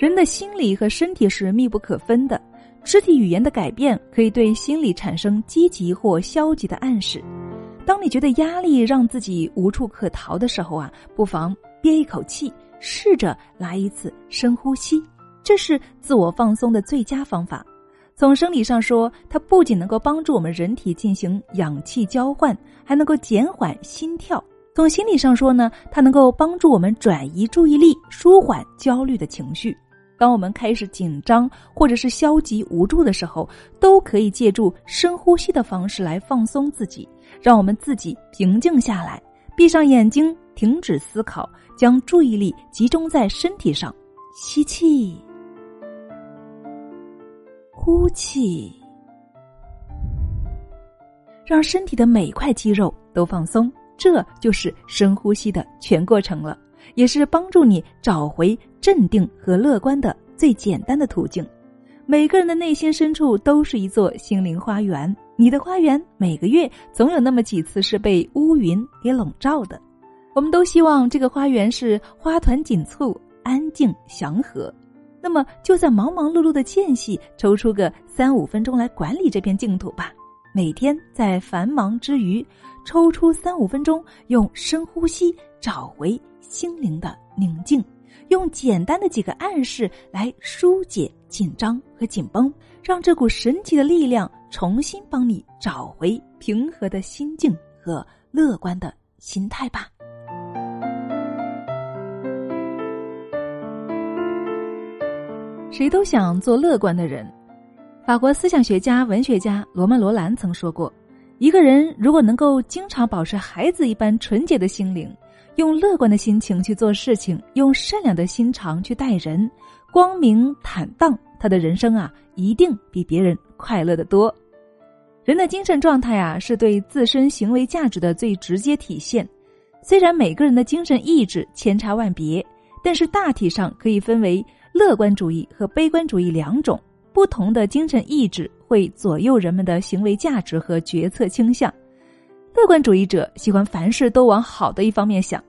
人的心理和身体是密不可分的，肢体语言的改变可以对心理产生积极或消极的暗示。当你觉得压力让自己无处可逃的时候啊，不妨憋一口气，试着来一次深呼吸，这是自我放松的最佳方法。从生理上说，它不仅能够帮助我们人体进行氧气交换，还能够减缓心跳。从心理上说呢，它能够帮助我们转移注意力，舒缓焦虑的情绪。当我们开始紧张或者是消极无助的时候，都可以借助深呼吸的方式来放松自己，让我们自己平静下来，闭上眼睛，停止思考，将注意力集中在身体上。吸气，呼气，让身体的每一块肌肉都放松。这就是深呼吸的全过程了，也是帮助你找回镇定和乐观的最简单的途径。每个人的内心深处都是一座心灵花园，你的花园每个月总有那么几次是被乌云给笼罩的。我们都希望这个花园是花团锦簇、安静祥和。那么就在忙忙碌碌的间隙，抽出个三五分钟来管理这片净土吧。每天在繁忙之余，抽出三五分钟，用深呼吸找回心灵的宁静，用简单的几个暗示来疏解紧张和紧绷，让这股神奇的力量重新帮你找回平和的心境和乐观的心态吧。谁都想做乐观的人。法国思想学家、文学家罗曼·罗兰曾说过：“一个人如果能够经常保持孩子一般纯洁的心灵，用乐观的心情去做事情，用善良的心肠去待人，光明坦荡，他的人生啊，一定比别人快乐的多。”人的精神状态啊，是对自身行为价值的最直接体现。虽然每个人的精神意志千差万别，但是大体上可以分为乐观主义和悲观主义两种。不同的精神意志会左右人们的行为价值和决策倾向。乐观主义者喜欢凡事都往好的一方面想，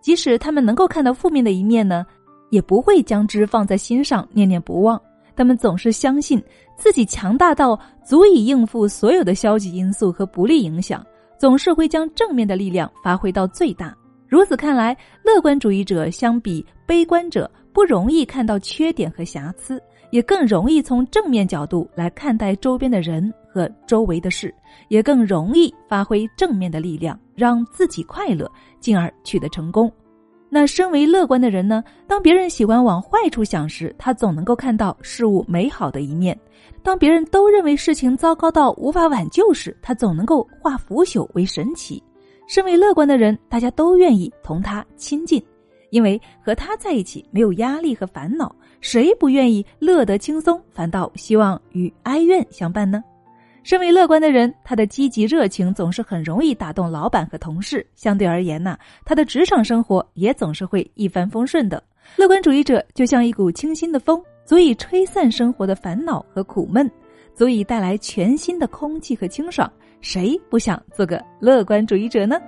即使他们能够看到负面的一面呢，也不会将之放在心上念念不忘。他们总是相信自己强大到足以应付所有的消极因素和不利影响，总是会将正面的力量发挥到最大。如此看来，乐观主义者相比悲观者不容易看到缺点和瑕疵。也更容易从正面角度来看待周边的人和周围的事，也更容易发挥正面的力量，让自己快乐，进而取得成功。那身为乐观的人呢？当别人喜欢往坏处想时，他总能够看到事物美好的一面；当别人都认为事情糟糕到无法挽救时，他总能够化腐朽为神奇。身为乐观的人，大家都愿意同他亲近，因为和他在一起没有压力和烦恼。谁不愿意乐得轻松，反倒希望与哀怨相伴呢？身为乐观的人，他的积极热情总是很容易打动老板和同事。相对而言呢，他的职场生活也总是会一帆风顺的。乐观主义者就像一股清新的风，足以吹散生活的烦恼和苦闷，足以带来全新的空气和清爽。谁不想做个乐观主义者呢？